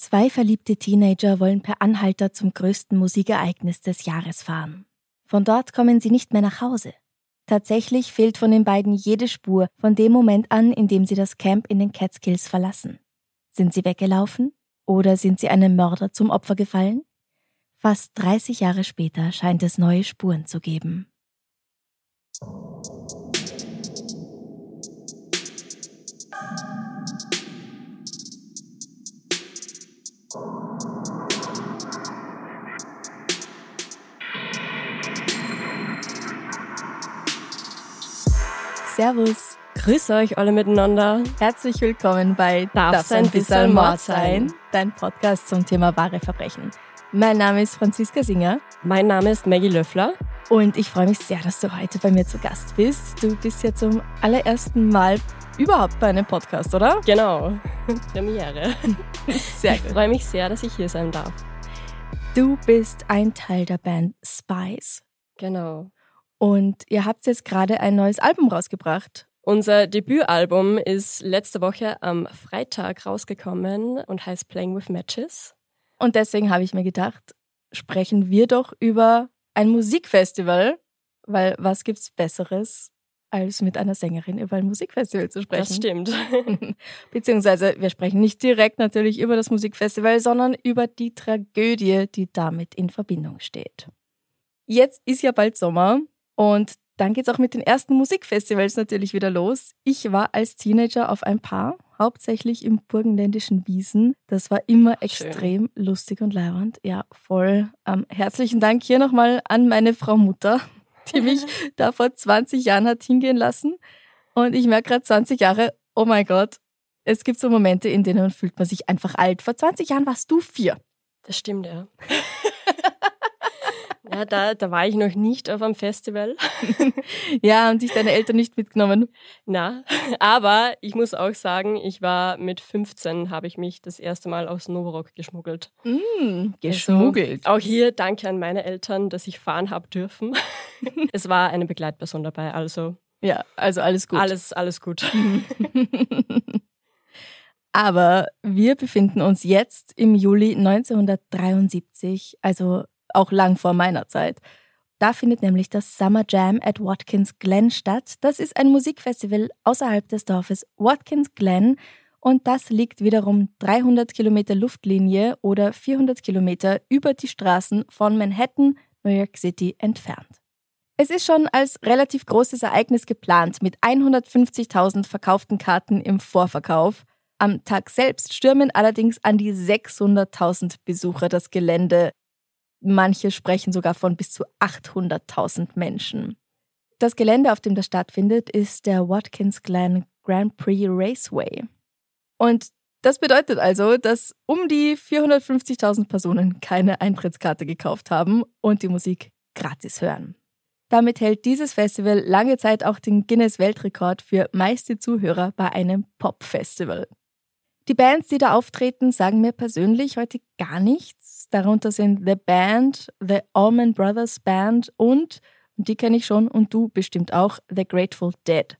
Zwei verliebte Teenager wollen per Anhalter zum größten Musikereignis des Jahres fahren. Von dort kommen sie nicht mehr nach Hause. Tatsächlich fehlt von den beiden jede Spur von dem Moment an, in dem sie das Camp in den Catskills verlassen. Sind sie weggelaufen? Oder sind sie einem Mörder zum Opfer gefallen? Fast 30 Jahre später scheint es neue Spuren zu geben. Servus. Grüße euch alle miteinander. Herzlich willkommen bei Darf's ein bisschen Mord sein? Dein Podcast zum Thema wahre Verbrechen. Mein Name ist Franziska Singer. Mein Name ist Maggie Löffler. Und ich freue mich sehr, dass du heute bei mir zu Gast bist. Du bist ja zum allerersten Mal überhaupt bei einem Podcast, oder? Genau. Premiere. Sehr Ich freue mich sehr, dass ich hier sein darf. Du bist ein Teil der Band Spice. Genau. Und ihr habt jetzt gerade ein neues Album rausgebracht. Unser Debütalbum ist letzte Woche am Freitag rausgekommen und heißt Playing with Matches. Und deswegen habe ich mir gedacht, sprechen wir doch über ein Musikfestival, weil was gibt's Besseres, als mit einer Sängerin über ein Musikfestival zu sprechen? Das stimmt. Beziehungsweise wir sprechen nicht direkt natürlich über das Musikfestival, sondern über die Tragödie, die damit in Verbindung steht. Jetzt ist ja bald Sommer und dann geht's auch mit den ersten Musikfestivals natürlich wieder los. Ich war als Teenager auf ein paar, hauptsächlich im burgenländischen Wiesen. Das war immer Schön. extrem lustig und leibernd. Ja, voll. Ähm, herzlichen Dank hier nochmal an meine Frau Mutter, die mich da vor 20 Jahren hat hingehen lassen. Und ich merke gerade 20 Jahre, oh mein Gott, es gibt so Momente, in denen fühlt man sich einfach alt. Vor 20 Jahren warst du vier. Das stimmt, ja. Ja, da, da war ich noch nicht auf einem Festival. Ja, haben dich deine Eltern nicht mitgenommen. Na, aber ich muss auch sagen, ich war mit 15, habe ich mich das erste Mal aus Novorock geschmuggelt. Mm, geschmuggelt. Also, auch hier danke an meine Eltern, dass ich fahren habe dürfen. es war eine Begleitperson dabei, also Ja, also alles gut. alles, alles gut. Aber wir befinden uns jetzt im Juli 1973, also auch lang vor meiner Zeit. Da findet nämlich das Summer Jam at Watkins Glen statt. Das ist ein Musikfestival außerhalb des Dorfes Watkins Glen und das liegt wiederum 300 Kilometer Luftlinie oder 400 Kilometer über die Straßen von Manhattan, New York City entfernt. Es ist schon als relativ großes Ereignis geplant mit 150.000 verkauften Karten im Vorverkauf. Am Tag selbst stürmen allerdings an die 600.000 Besucher das Gelände. Manche sprechen sogar von bis zu 800.000 Menschen. Das Gelände, auf dem das stattfindet, ist der Watkins Glen Grand Prix Raceway. Und das bedeutet also, dass um die 450.000 Personen keine Eintrittskarte gekauft haben und die Musik gratis hören. Damit hält dieses Festival lange Zeit auch den Guinness-Weltrekord für meiste Zuhörer bei einem Pop-Festival. Die Bands, die da auftreten, sagen mir persönlich heute gar nichts. Darunter sind The Band, The Allman Brothers Band und, und die kenne ich schon und du bestimmt auch, The Grateful Dead.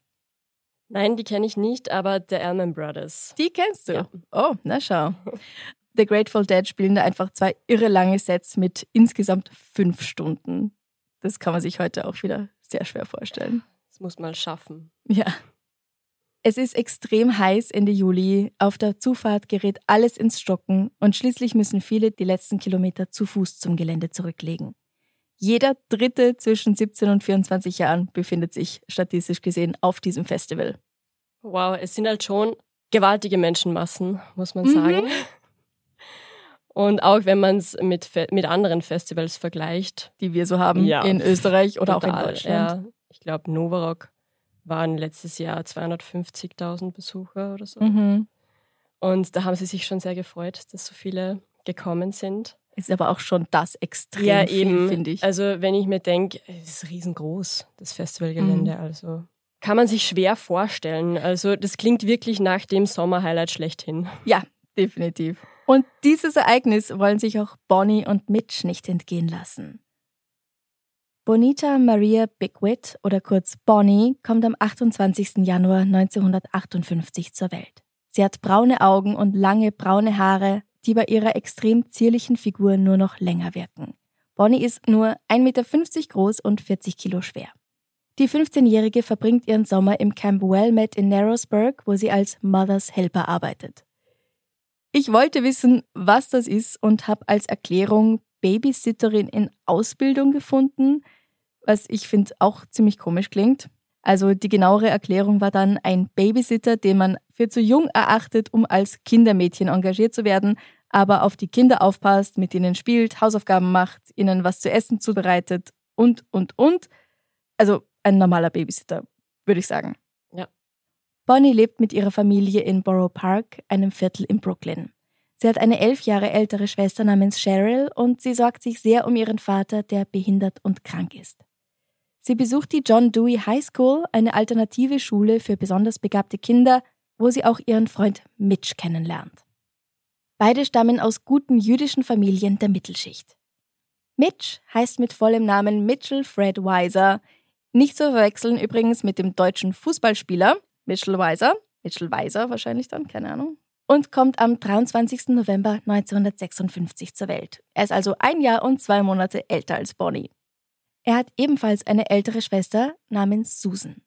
Nein, die kenne ich nicht, aber The Allman Brothers. Die kennst du? Ja. Oh, na schau. The Grateful Dead spielen da einfach zwei irre lange Sets mit insgesamt fünf Stunden. Das kann man sich heute auch wieder sehr schwer vorstellen. Das muss man schaffen. Ja. Es ist extrem heiß Ende Juli. Auf der Zufahrt gerät alles ins Stocken und schließlich müssen viele die letzten Kilometer zu Fuß zum Gelände zurücklegen. Jeder Dritte zwischen 17 und 24 Jahren befindet sich statistisch gesehen auf diesem Festival. Wow, es sind halt schon gewaltige Menschenmassen, muss man Mhm. sagen. Und auch wenn man es mit, Fe mit anderen Festivals vergleicht. die wir so haben Ja. in Österreich oder auch in total, Deutschland. Ja, ich glaube, Novarock waren letztes Jahr 250.000 Besucher oder so. Mhm. Und da haben sie sich schon sehr gefreut, dass so viele gekommen sind. Ist aber auch schon das extrem ja, eben. finde ich. Also wenn ich mir denke, es ist riesengroß, das Festivalgelände. Mhm. Also kann man sich schwer vorstellen. Also das klingt wirklich nach dem Sommerhighlight schlechthin. Ja, definitiv. Und dieses Ereignis wollen sich auch Bonnie und Mitch nicht entgehen lassen. Bonita Maria Bigwit oder kurz Bonnie kommt am 28. Januar 1958 zur Welt. Sie hat braune Augen und lange braune Haare, die bei ihrer extrem zierlichen Figur nur noch länger wirken. Bonnie ist nur 1,50 Meter groß und 40 Kilo schwer. Die 15-Jährige verbringt ihren Sommer im Camp Wellmet in Narrowsburg, wo sie als Mother's Helper arbeitet. Ich wollte wissen, was das ist und habe als Erklärung Babysitterin in Ausbildung gefunden, was ich finde auch ziemlich komisch klingt. Also die genauere Erklärung war dann ein Babysitter, den man für zu jung erachtet, um als Kindermädchen engagiert zu werden, aber auf die Kinder aufpasst, mit ihnen spielt, Hausaufgaben macht, ihnen was zu essen zubereitet und, und, und. Also ein normaler Babysitter, würde ich sagen. Ja. Bonnie lebt mit ihrer Familie in Borough Park, einem Viertel in Brooklyn. Sie hat eine elf Jahre ältere Schwester namens Cheryl und sie sorgt sich sehr um ihren Vater, der behindert und krank ist. Sie besucht die John Dewey High School, eine alternative Schule für besonders begabte Kinder, wo sie auch ihren Freund Mitch kennenlernt. Beide stammen aus guten jüdischen Familien der Mittelschicht. Mitch heißt mit vollem Namen Mitchell Fred Weiser, nicht zu verwechseln übrigens mit dem deutschen Fußballspieler Mitchell Weiser, Mitchell Weiser wahrscheinlich dann, keine Ahnung, und kommt am 23. November 1956 zur Welt. Er ist also ein Jahr und zwei Monate älter als Bonnie. Er hat ebenfalls eine ältere Schwester namens Susan.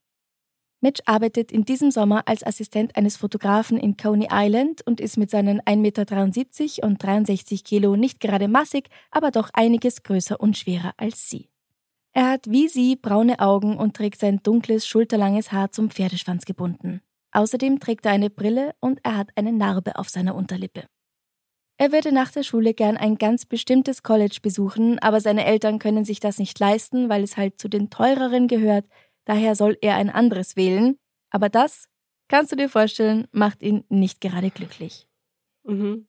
Mitch arbeitet in diesem Sommer als Assistent eines Fotografen in Coney Island und ist mit seinen 1,73 Meter und 63 Kilo nicht gerade massig, aber doch einiges größer und schwerer als sie. Er hat wie sie braune Augen und trägt sein dunkles, schulterlanges Haar zum Pferdeschwanz gebunden. Außerdem trägt er eine Brille und er hat eine Narbe auf seiner Unterlippe. Er würde nach der Schule gern ein ganz bestimmtes College besuchen, aber seine Eltern können sich das nicht leisten, weil es halt zu den teureren gehört, daher soll er ein anderes wählen. Aber das, kannst du dir vorstellen, macht ihn nicht gerade glücklich. Mhm.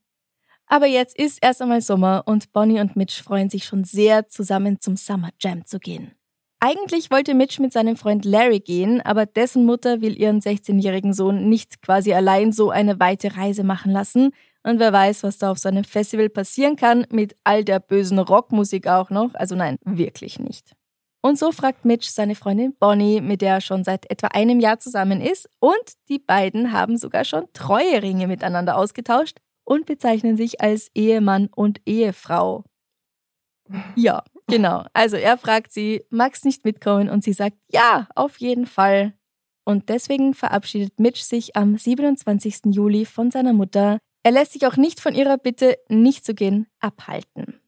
Aber jetzt ist erst einmal Sommer und Bonnie und Mitch freuen sich schon sehr, zusammen zum Summer Jam zu gehen. Eigentlich wollte Mitch mit seinem Freund Larry gehen, aber dessen Mutter will ihren 16-jährigen Sohn nicht quasi allein so eine weite Reise machen lassen. Und wer weiß, was da auf so einem Festival passieren kann, mit all der bösen Rockmusik auch noch. Also nein, wirklich nicht. Und so fragt Mitch seine Freundin Bonnie, mit der er schon seit etwa einem Jahr zusammen ist. Und die beiden haben sogar schon Treueringe miteinander ausgetauscht und bezeichnen sich als Ehemann und Ehefrau. Ja, genau. Also er fragt sie, magst nicht mitkommen? Und sie sagt, ja, auf jeden Fall. Und deswegen verabschiedet Mitch sich am 27. Juli von seiner Mutter. Er lässt sich auch nicht von ihrer Bitte, nicht zu gehen, abhalten.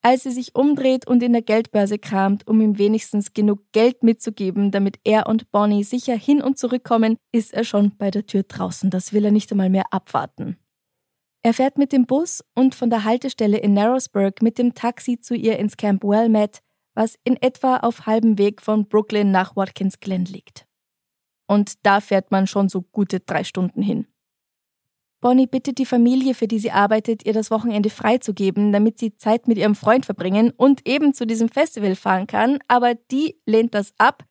Als sie sich umdreht und in der Geldbörse kramt, um ihm wenigstens genug Geld mitzugeben, damit er und Bonnie sicher hin und zurückkommen, ist er schon bei der Tür draußen. Das will er nicht einmal mehr abwarten. Er fährt mit dem Bus und von der Haltestelle in Narrowsburg mit dem Taxi zu ihr ins Camp Wellmet, was in etwa auf halbem Weg von Brooklyn nach Watkins Glen liegt. Und da fährt man schon so gute drei Stunden hin. Bonnie bittet die Familie, für die sie arbeitet, ihr das Wochenende freizugeben, damit sie Zeit mit ihrem Freund verbringen und eben zu diesem Festival fahren kann, aber die lehnt das ab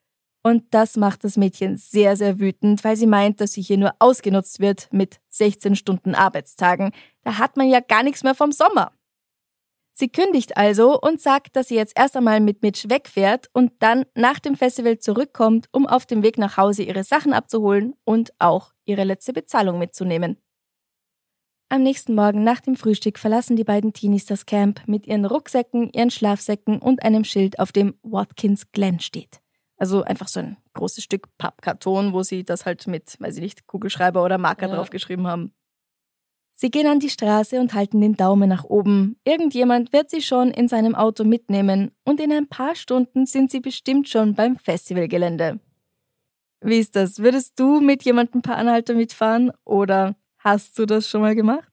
und das macht das Mädchen sehr, sehr wütend, weil sie meint, dass sie hier nur ausgenutzt wird mit 16 Stunden Arbeitstagen. Da hat man ja gar nichts mehr vom Sommer. Sie kündigt also und sagt, dass sie jetzt erst einmal mit Mitch wegfährt und dann nach dem Festival zurückkommt, um auf dem Weg nach Hause ihre Sachen abzuholen und auch ihre letzte Bezahlung mitzunehmen. Am nächsten Morgen nach dem Frühstück verlassen die beiden Teenies das Camp mit ihren Rucksäcken, ihren Schlafsäcken und einem Schild, auf dem Watkins Glen steht. Also einfach so ein großes Stück Pappkarton, wo sie das halt mit, weiß ich nicht, Kugelschreiber oder Marker Ja. draufgeschrieben haben. Sie gehen an die Straße und halten den Daumen nach oben. Irgendjemand wird sie schon in seinem Auto mitnehmen und in ein paar Stunden sind sie bestimmt schon beim Festivalgelände. Wie ist das? Würdest du mit jemandem per Anhalter mitfahren oder hast du das schon mal gemacht?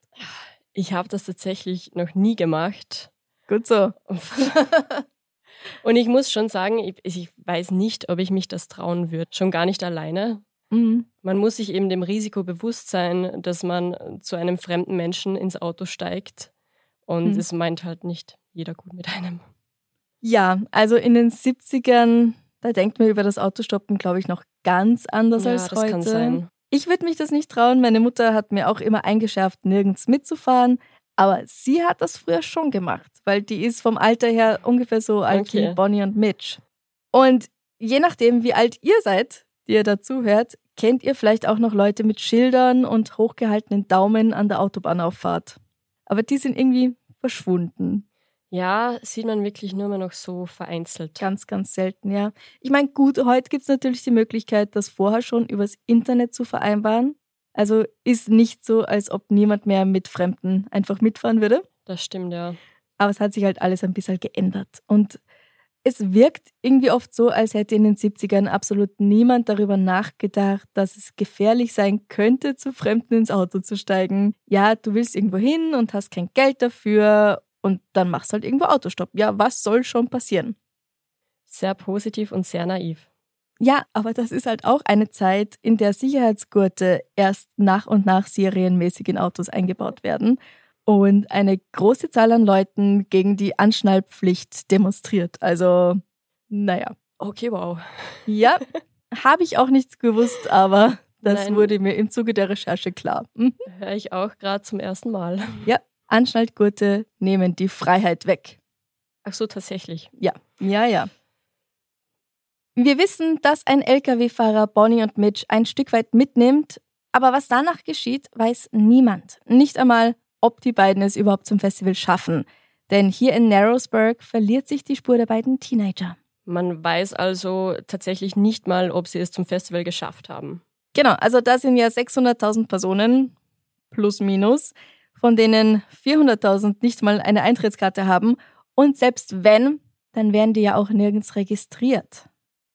Ich habe das tatsächlich noch nie gemacht. Gut so. Und ich muss schon sagen, ich, ich weiß nicht, ob ich mich das trauen würde. Schon gar nicht alleine. Mhm. Man muss sich eben dem Risiko bewusst sein, dass man zu einem fremden Menschen ins Auto steigt. Und Mhm. es meint halt nicht jeder gut mit einem. Ja, also in den 70ern, da denkt man über das Autostoppen, glaube ich, noch ganz anders ja, als das heute. kann sein. Ich würde mich das nicht trauen. Meine Mutter hat mir auch immer eingeschärft, nirgends mitzufahren. Aber sie hat das früher schon gemacht, weil die ist vom Alter her ungefähr so alt Okay. wie Bonnie und Mitch. Und je nachdem, wie alt ihr seid, die ihr dazuhört, kennt ihr vielleicht auch noch Leute mit Schildern und hochgehaltenen Daumen an der Autobahnauffahrt. Aber die sind irgendwie verschwunden. Ja, sieht man wirklich nur mehr noch so vereinzelt. Ganz, ganz selten, ja. Ich meine, gut, heute gibt es natürlich die Möglichkeit, das vorher schon übers Internet zu vereinbaren. Also ist nicht so, als ob niemand mehr mit Fremden einfach mitfahren würde. Das stimmt, ja. Aber es hat sich halt alles ein bisschen geändert. Und es wirkt irgendwie oft so, als hätte in den 70ern absolut niemand darüber nachgedacht, dass es gefährlich sein könnte, zu Fremden ins Auto zu steigen. Ja, du willst irgendwo hin und hast kein Geld dafür und dann machst halt irgendwo Autostopp. Ja, was soll schon passieren? Sehr positiv und sehr naiv. Ja, aber das ist halt auch eine Zeit, in der Sicherheitsgurte erst nach und nach serienmäßig in Autos eingebaut werden und eine große Zahl an Leuten gegen die Anschnallpflicht demonstriert. Also, naja. Okay, wow. Ja, habe ich auch nicht gewusst, aber das Nein. wurde mir im Zuge der Recherche klar. Mhm. Höre ich auch gerade zum ersten Mal. Anschnallgurte nehmen die Freiheit weg. Ach so, tatsächlich. Ja, ja, ja. Wir wissen, dass ein Lkw-Fahrer Bonnie und Mitch ein Stück weit mitnimmt, aber was danach geschieht, weiß niemand. Nicht einmal, ob die beiden es überhaupt zum Festival schaffen. Denn hier in Narrowsburg verliert sich die Spur der beiden Teenager. Man weiß also tatsächlich nicht mal, ob sie es zum Festival geschafft haben. Genau, also da sind ja 600.000 Personen, plus minus, von denen 400.000 nicht mal eine Eintrittskarte haben. Und selbst wenn, dann werden die ja auch nirgends registriert.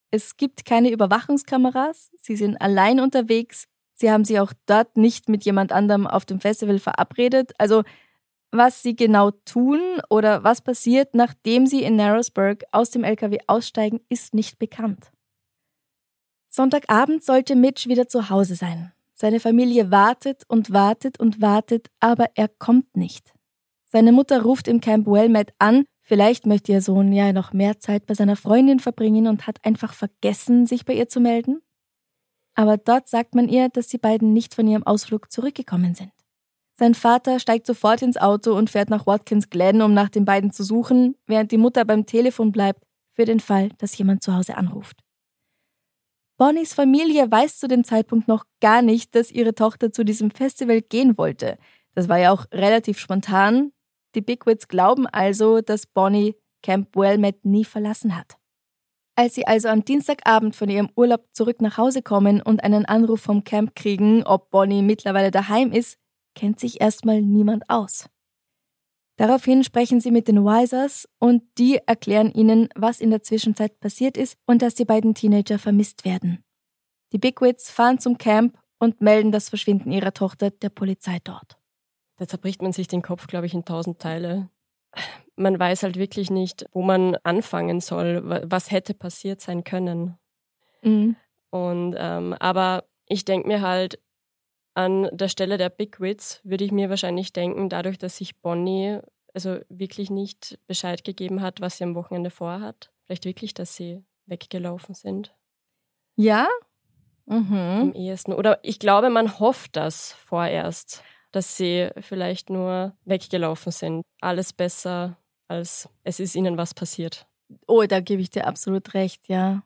Es gibt keine Überwachungskameras, sie sind allein unterwegs, sie haben sich auch dort nicht mit jemand anderem auf dem Festival verabredet. Also was sie genau tun oder was passiert, nachdem sie in Narrowsburg aus dem LKW aussteigen, ist nicht bekannt. Sonntagabend sollte Mitch wieder zu Hause sein. Seine Familie wartet und wartet und wartet, aber er kommt nicht. Seine Mutter ruft im Camp Wellmet an, vielleicht möchte ihr Sohn ja noch mehr Zeit bei seiner Freundin verbringen und hat einfach vergessen, sich bei ihr zu melden. Aber dort sagt man ihr, dass die beiden nicht von ihrem Ausflug zurückgekommen sind. Sein Vater steigt sofort ins Auto und fährt nach Watkins Glen, um nach den beiden zu suchen, während die Mutter beim Telefon bleibt, für den Fall, dass jemand zu Hause anruft. Bonnies Familie weiß zu dem Zeitpunkt noch gar nicht, dass ihre Tochter zu diesem Festival gehen wollte. Das war ja auch relativ spontan. Die Bigwits glauben also, dass Bonnie Camp Wellmet nie verlassen hat. Als sie also am Dienstagabend von ihrem Urlaub zurück nach Hause kommen und einen Anruf vom Camp kriegen, ob Bonnie mittlerweile daheim ist, kennt sich erstmal niemand aus. Daraufhin sprechen sie mit den Wisers und die erklären ihnen, was in der Zwischenzeit passiert ist und dass die beiden Teenager vermisst werden. Die Bigwits fahren zum Camp und melden das Verschwinden ihrer Tochter der Polizei dort. Da zerbricht man sich den Kopf, glaube ich, in tausend Teile. Man weiß halt wirklich nicht, wo man anfangen soll, wa- was hätte passiert sein können. Mhm. Und ähm, aber ich denke mir halt, an der Stelle der Big Wits würde ich mir wahrscheinlich denken, dadurch, dass sich Bonnie also wirklich nicht Bescheid gegeben hat, was sie am Wochenende vorhat, vielleicht wirklich, dass sie weggelaufen sind Ja? am Mhm. ehesten. Oder ich glaube, man hofft das vorerst, dass sie vielleicht nur weggelaufen sind. Alles besser, als es ist ihnen was passiert. Oh, da gebe ich dir absolut recht, ja.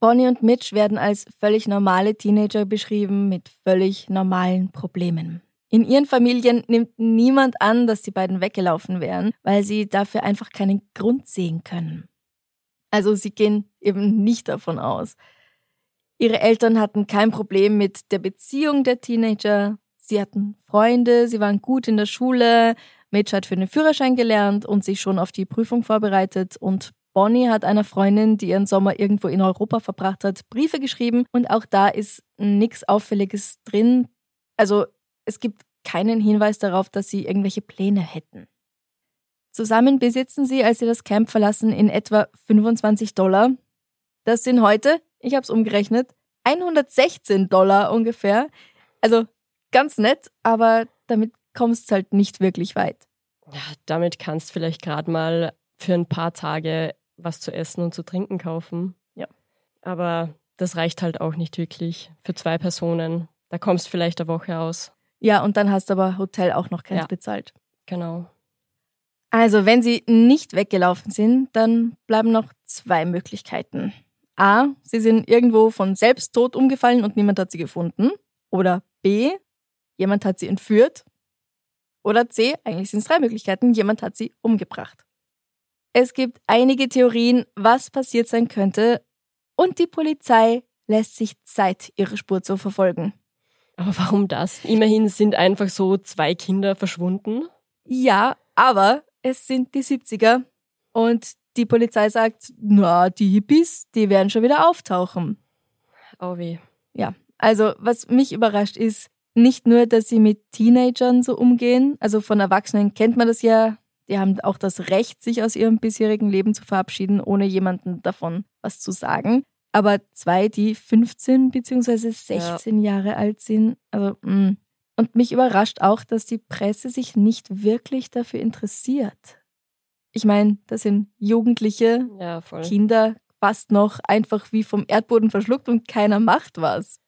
Bonnie und Mitch werden als völlig normale Teenager beschrieben mit völlig normalen Problemen. In ihren Familien nimmt niemand an, dass die beiden weggelaufen wären, weil sie dafür einfach keinen Grund sehen können. Also sie gehen eben nicht davon aus. Ihre Eltern hatten kein Problem mit der Beziehung der Teenager. Sie hatten Freunde, sie waren gut in der Schule, Mitch hat für den Führerschein gelernt und sich schon auf die Prüfung vorbereitet und Bonnie hat einer Freundin, die ihren Sommer irgendwo in Europa verbracht hat, Briefe geschrieben und auch da ist nichts Auffälliges drin. Also es gibt keinen Hinweis darauf, dass sie irgendwelche Pläne hätten. Zusammen besitzen sie, als sie das Camp verlassen, in etwa 25 Dollar. Das sind heute, ich habe es umgerechnet, 116 Dollar ungefähr. Also ganz nett, aber damit kommst du halt nicht wirklich weit. Ja, damit kannst du vielleicht gerade mal für ein paar Tage was zu essen und zu trinken kaufen. Ja. Aber das reicht halt auch nicht wirklich für zwei Personen. Da kommst du vielleicht eine Woche aus. Ja, und dann hast du aber Hotel auch noch keins Ja. bezahlt. Genau. Also, wenn sie nicht weggelaufen sind, dann bleiben noch zwei Möglichkeiten. A, sie sind irgendwo von Selbsttod umgefallen und niemand hat sie gefunden. Oder B, jemand hat sie entführt. Oder C, eigentlich sind es drei Möglichkeiten, jemand hat sie umgebracht. Es gibt einige Theorien, was passiert sein könnte, und die Polizei lässt sich Zeit, ihre Spur zu verfolgen. Aber warum das? Immerhin sind einfach so zwei Kinder verschwunden. Ja, aber es sind die 70er und die Polizei sagt, na, die Hippies, die werden schon wieder auftauchen. Oh weh. Ja, also was mich überrascht ist, nicht nur, dass sie mit Teenagern so umgehen, also von Erwachsenen kennt man das ja, die haben auch das Recht, sich aus ihrem bisherigen Leben zu verabschieden, ohne jemandem davon was zu sagen. Aber zwei, die 15 bzw. 16 Jahre alt sind, also mh. Und mich überrascht auch, dass die Presse sich nicht wirklich dafür interessiert. Ich meine, das sind Jugendliche, Ja. Kinder fast noch einfach wie vom Erdboden verschluckt und keiner macht was.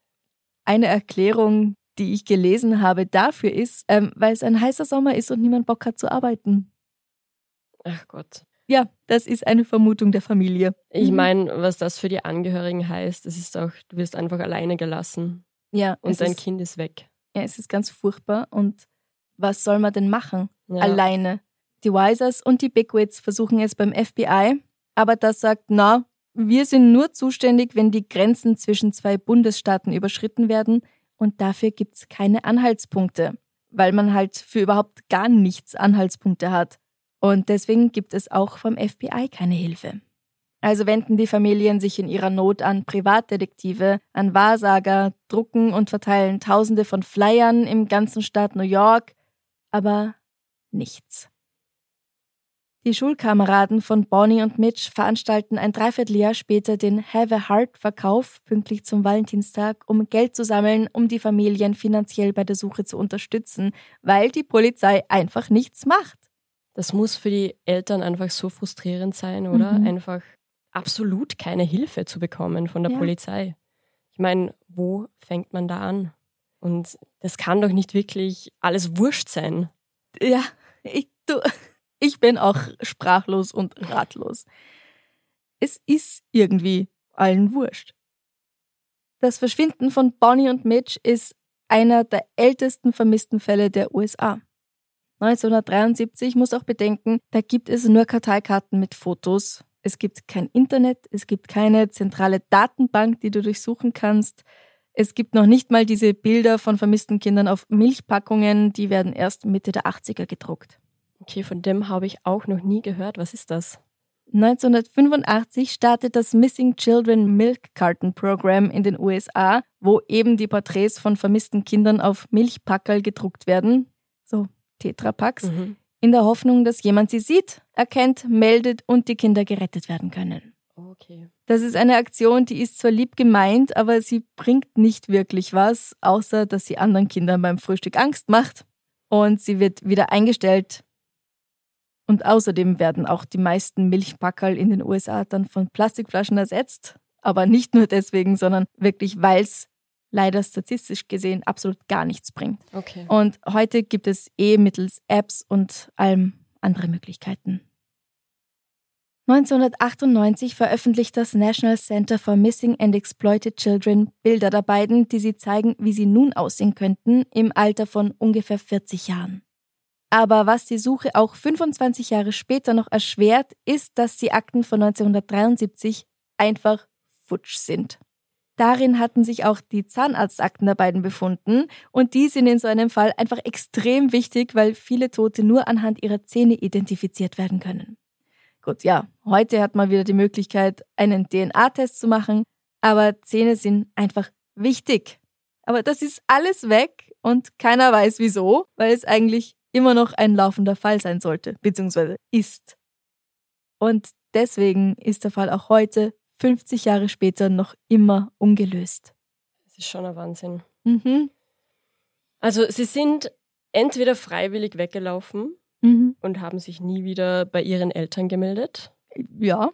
Eine Erklärung, die ich gelesen habe dafür ist, ähm, weil es ein heißer Sommer ist und niemand Bock hat zu arbeiten. Ach Gott. Ja, das ist eine Vermutung der Familie. Ich Mhm. meine, was das für die Angehörigen heißt, das ist auch, du wirst einfach alleine gelassen Ja, und es dein ist, Kind ist weg. ja, es ist ganz furchtbar. Und was soll man denn machen? Ja. Alleine. Die Wisers und die Bigwigs versuchen es beim FBI, aber das sagt, na, wir sind nur zuständig, wenn die Grenzen zwischen zwei Bundesstaaten überschritten werden und dafür gibt's keine Anhaltspunkte, weil man halt für überhaupt gar nichts Anhaltspunkte hat. Und deswegen gibt es auch vom FBI keine Hilfe. Also wenden die Familien sich in ihrer Not an Privatdetektive, an Wahrsager, drucken und verteilen Tausende von Flyern im ganzen Staat New York, aber nichts. Die Schulkameraden von Bonnie und Mitch veranstalten ein Dreivierteljahr später den Have a Heart Verkauf pünktlich zum Valentinstag, um Geld zu sammeln, um die Familien finanziell bei der Suche zu unterstützen, weil die Polizei einfach nichts macht. Das muss für die Eltern einfach so frustrierend sein, oder? Mhm. Einfach absolut keine Hilfe zu bekommen von der Ja. Polizei. Ich meine, wo fängt man da an? Und das kann doch nicht wirklich alles wurscht sein. Ja, ich, du, ich bin auch sprachlos und ratlos. Es ist irgendwie allen wurscht. Das Verschwinden von Bonnie und Mitch ist einer der ältesten vermissten Fälle der USA. 1973 muss auch bedenken, da gibt es nur Karteikarten mit Fotos. Es gibt kein Internet, es gibt keine zentrale Datenbank, die du durchsuchen kannst. Es gibt noch nicht mal diese Bilder von vermissten Kindern auf Milchpackungen, die werden erst Mitte der 80er gedruckt. Okay, von dem habe ich auch noch nie gehört. Was ist das? 1985 startet das Missing Children Milk Carton Program in den USA, wo eben die Porträts von vermissten Kindern auf Milchpackerl gedruckt werden, so Tetrapacks, Mhm. in der Hoffnung, dass jemand sie sieht, erkennt, meldet und die Kinder gerettet werden können. Okay. Das ist eine Aktion, die ist zwar lieb gemeint, aber sie bringt nicht wirklich was, außer dass sie anderen Kindern beim Frühstück Angst macht. Und sie wird wieder eingestellt. Und außerdem werden auch die meisten Milchpackerl in den USA dann von Plastikflaschen ersetzt. Aber nicht nur deswegen, sondern wirklich, weil es leider statistisch gesehen absolut gar nichts bringt. Okay. Und heute gibt es eh mittels Apps und allem andere Möglichkeiten. 1998 veröffentlicht das National Center for Missing and Exploited Children Bilder der beiden, die sie zeigen, wie sie nun aussehen könnten, im Alter von ungefähr 40 Jahren. Aber was die Suche auch 25 Jahre später noch erschwert, ist, dass die Akten von 1973 einfach futsch sind. Darin hatten sich auch die Zahnarztakten der beiden befunden und die sind in so einem Fall einfach extrem wichtig, weil viele Tote nur anhand ihrer Zähne identifiziert werden können. Gut, ja, heute hat man wieder die Möglichkeit, einen DNA-Test zu machen, aber Zähne sind einfach wichtig. Aber das ist alles weg und keiner weiß wieso, weil es eigentlich immer noch ein laufender Fall sein sollte, beziehungsweise ist. Und deswegen ist der Fall auch heute, 50 Jahre später, noch immer ungelöst. ist schon ein Wahnsinn. Mhm. Also sie sind entweder freiwillig weggelaufen Mhm. und haben sich nie wieder bei ihren Eltern gemeldet, Ja,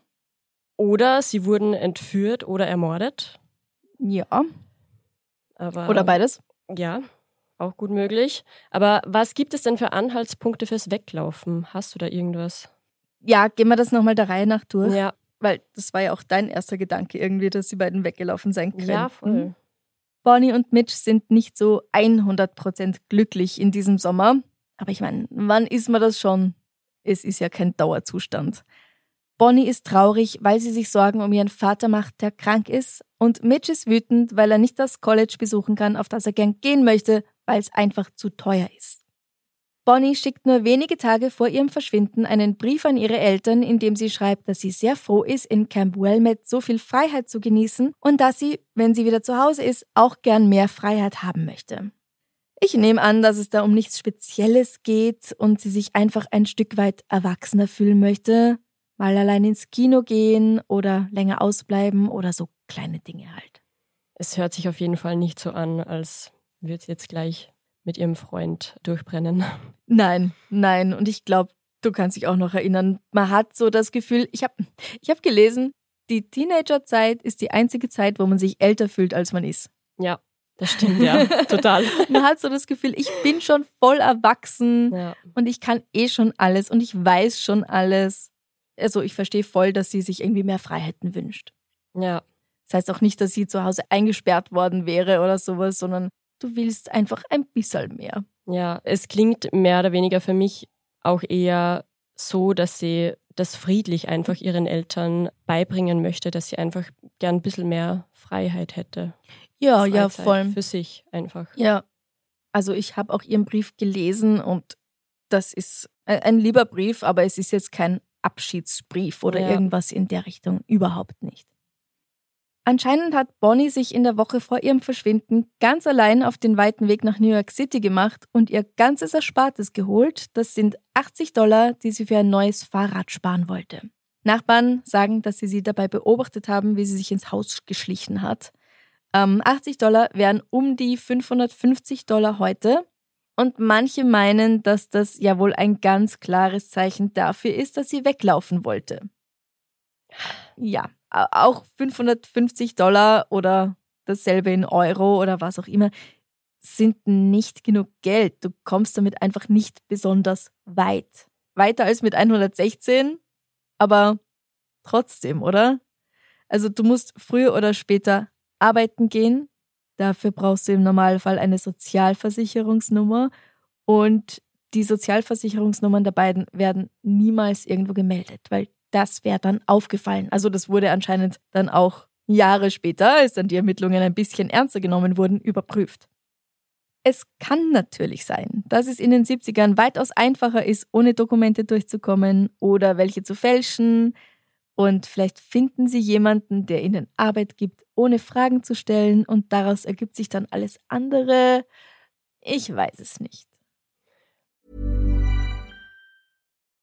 oder sie wurden entführt oder ermordet. ja. Aber, Oder beides. Ja, auch gut möglich. Aber was gibt es denn für Anhaltspunkte fürs Weglaufen? Hast du da irgendwas? Ja, gehen wir das nochmal der Reihe nach durch. Ja, Weil das war ja auch dein erster Gedanke irgendwie, dass die beiden weggelaufen sein können. ja, voll. Bonnie und Mitch sind nicht so 100% glücklich in diesem Sommer. Aber ich meine, wann ist man das schon? Es ist ja kein Dauerzustand. Bonnie ist traurig, weil sie sich Sorgen um ihren Vater macht, der krank ist. Und Mitch ist wütend, weil er nicht das College besuchen kann, auf das er gern gehen möchte, weil es einfach zu teuer ist. Bonnie schickt nur wenige Tage vor ihrem Verschwinden einen Brief an ihre Eltern, in dem sie schreibt, dass sie sehr froh ist, in Camp Wellmet so viel Freiheit zu genießen und dass sie, wenn sie wieder zu Hause ist, auch gern mehr Freiheit haben möchte. Ich nehme an, dass es da um nichts Spezielles geht und sie sich einfach ein Stück weit erwachsener fühlen möchte, mal allein ins Kino gehen oder länger ausbleiben oder so kleine Dinge halt. Es hört sich auf jeden Fall nicht so an, als würde sie jetzt gleich mit ihrem Freund durchbrennen. Nein, nein. Und ich glaube, du kannst dich auch noch erinnern, man hat so das Gefühl, ich habe ich hab gelesen, die Teenagerzeit ist die einzige Zeit, wo man sich älter fühlt, als man ist. Ja, das stimmt, ja, total. Man hat so das Gefühl, ich bin schon voll erwachsen Ja, und ich kann eh schon alles und ich weiß schon alles. Also ich verstehe voll, dass sie sich irgendwie mehr Freiheiten wünscht. ja, Das heißt auch nicht, dass sie zu Hause eingesperrt worden wäre oder sowas, sondern du willst einfach ein bisschen mehr. ja. Es klingt mehr oder weniger für mich auch eher so, dass sie das friedlich einfach ihren Eltern beibringen möchte, dass sie einfach gern ein bisschen mehr Freiheit hätte. Ja, ja, Freizeit voll. Für sich einfach. Ja, also ich habe auch ihren Brief gelesen und das ist ein ein lieber Brief, aber es ist jetzt kein Abschiedsbrief oder Ja. irgendwas in der Richtung. Überhaupt nicht. Anscheinend hat Bonnie sich in der Woche vor ihrem Verschwinden ganz allein auf den weiten Weg nach New York City gemacht und ihr ganzes Erspartes geholt. Das sind 80 Dollar, die sie für ein neues Fahrrad sparen wollte. Nachbarn sagen, dass sie sie dabei beobachtet haben, wie sie sich ins Haus geschlichen hat. Ähm, 80 Dollar wären um die 550 Dollar heute. Und manche meinen, dass das ja wohl ein ganz klares Zeichen dafür ist, dass sie weglaufen wollte. Ja, auch 550 Dollar oder dasselbe in Euro oder was auch immer sind nicht genug Geld. Du kommst damit einfach nicht besonders weit. Weiter als mit 116, aber trotzdem, oder? Also du musst früher oder später arbeiten gehen. Dafür brauchst du im Normalfall eine Sozialversicherungsnummer und die Sozialversicherungsnummern der beiden werden niemals irgendwo gemeldet, weil das wäre dann aufgefallen. Also das wurde anscheinend dann auch Jahre später, als dann die Ermittlungen ein bisschen ernster genommen wurden, überprüft. Es kann natürlich sein, dass es in den 70ern weitaus einfacher ist, ohne Dokumente durchzukommen oder welche zu fälschen. Und vielleicht finden Sie jemanden, der Ihnen Arbeit gibt, ohne Fragen zu stellen und daraus ergibt sich dann alles andere. Ich weiß es nicht.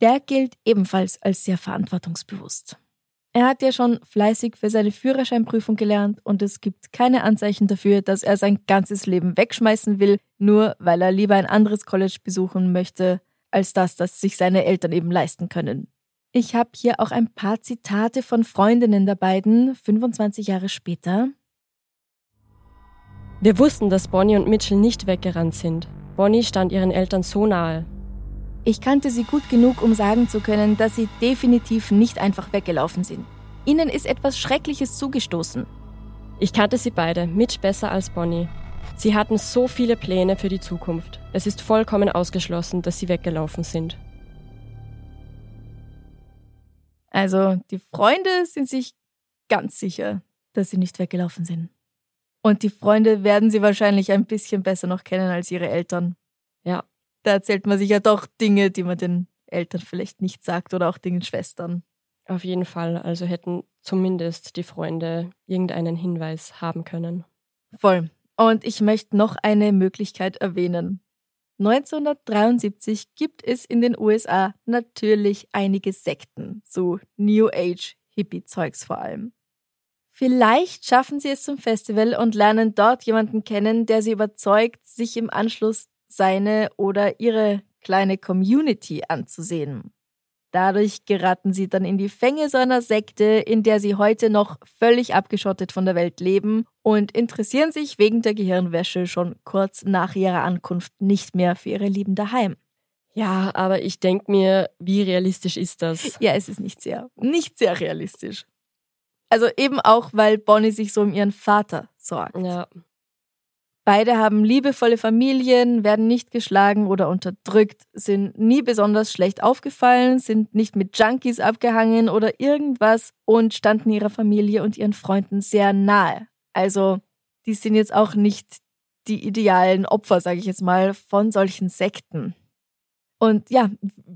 Der gilt ebenfalls als sehr verantwortungsbewusst. Er hat ja schon fleißig für seine Führerscheinprüfung gelernt und es gibt keine Anzeichen dafür, dass er sein ganzes Leben wegschmeißen will, nur weil er lieber ein anderes College besuchen möchte, als das, das sich seine Eltern eben leisten können. Ich habe hier auch ein paar Zitate von Freundinnen der beiden, 25 Jahre später. Wir wussten, dass Bonnie und Mitchell nicht weggerannt sind. Bonnie stand ihren Eltern so nahe. Ich kannte sie gut genug, um sagen zu können, dass sie definitiv nicht einfach weggelaufen sind. Ihnen ist etwas Schreckliches zugestoßen. Ich kannte sie beide, Mitch besser als Bonnie. Sie hatten so viele Pläne für die Zukunft. Es ist vollkommen ausgeschlossen, dass sie weggelaufen sind. Also die Freunde sind sich ganz sicher, dass sie nicht weggelaufen sind. Und die Freunde werden sie wahrscheinlich ein bisschen besser noch kennen als ihre Eltern. Da erzählt man sich ja doch Dinge, die man den Eltern vielleicht nicht sagt oder auch den Schwestern. Auf jeden Fall. Also hätten zumindest die Freunde irgendeinen Hinweis haben können. Voll. Und ich möchte noch eine Möglichkeit erwähnen. 1973 gibt es in den USA natürlich einige Sekten, so New Age Hippie-Zeugs vor allem. Vielleicht schaffen sie es zum Festival und lernen dort jemanden kennen, der sie überzeugt, sich im Anschluss seine oder ihre kleine Community anzusehen. Dadurch geraten sie dann in die Fänge so einer Sekte, in der sie heute noch völlig abgeschottet von der Welt leben und interessieren sich wegen der Gehirnwäsche schon kurz nach ihrer Ankunft nicht mehr für ihre Lieben daheim. Ja, aber ich denke mir, wie realistisch ist das? Ja, es ist nicht sehr, nicht sehr realistisch. Also eben auch, weil Bonnie sich so um ihren Vater sorgt. Ja. Beide haben liebevolle Familien, werden nicht geschlagen oder unterdrückt, sind nie besonders schlecht aufgefallen, sind nicht mit Junkies abgehangen oder irgendwas und standen ihrer Familie und ihren Freunden sehr nahe. Also, die sind jetzt auch nicht die idealen Opfer, sage ich jetzt mal, von solchen Sekten. Und ja,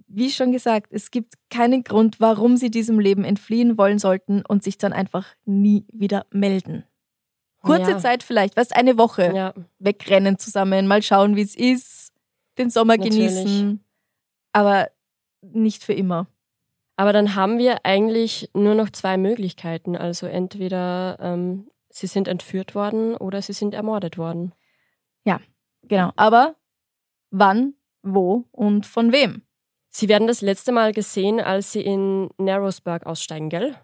wie schon gesagt, es gibt keinen Grund, warum sie diesem Leben entfliehen wollen sollten und sich dann einfach nie wieder melden. Kurze Ja. Zeit vielleicht, was eine Woche Ja. wegrennen zusammen, mal schauen, wie es ist, den Sommer Natürlich. genießen, aber nicht für immer. Aber dann haben wir eigentlich nur noch zwei Möglichkeiten. Also entweder ähm, sie sind entführt worden oder sie sind ermordet worden. Genau. Aber wann, wo und von wem? Sie werden das letzte Mal gesehen, als sie in Narrowsburg aussteigen, gell?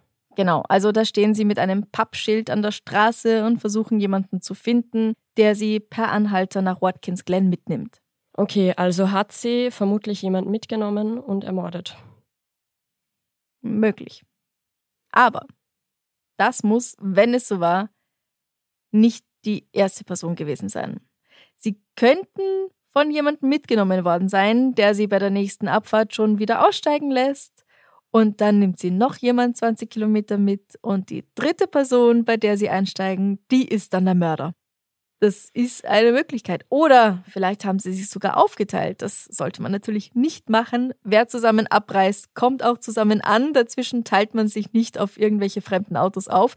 Genau, also da stehen sie mit einem Pappschild an der Straße und versuchen jemanden zu finden, der sie per Anhalter nach Watkins Glen mitnimmt. Okay, also hat sie vermutlich jemand mitgenommen und ermordet. Möglich. Aber das muss, wenn es so war, nicht die erste Person gewesen sein. Sie könnten von jemandem mitgenommen worden sein, der sie bei der nächsten Abfahrt schon wieder aussteigen lässt. Und dann nimmt sie noch jemand 20 Kilometer mit und die dritte Person, bei der sie einsteigen, die ist dann der Mörder. Das ist eine Möglichkeit. Oder vielleicht haben sie sich sogar aufgeteilt. Das sollte man natürlich nicht machen. Wer zusammen abreist, kommt auch zusammen an. Dazwischen teilt man sich nicht auf irgendwelche fremden Autos auf.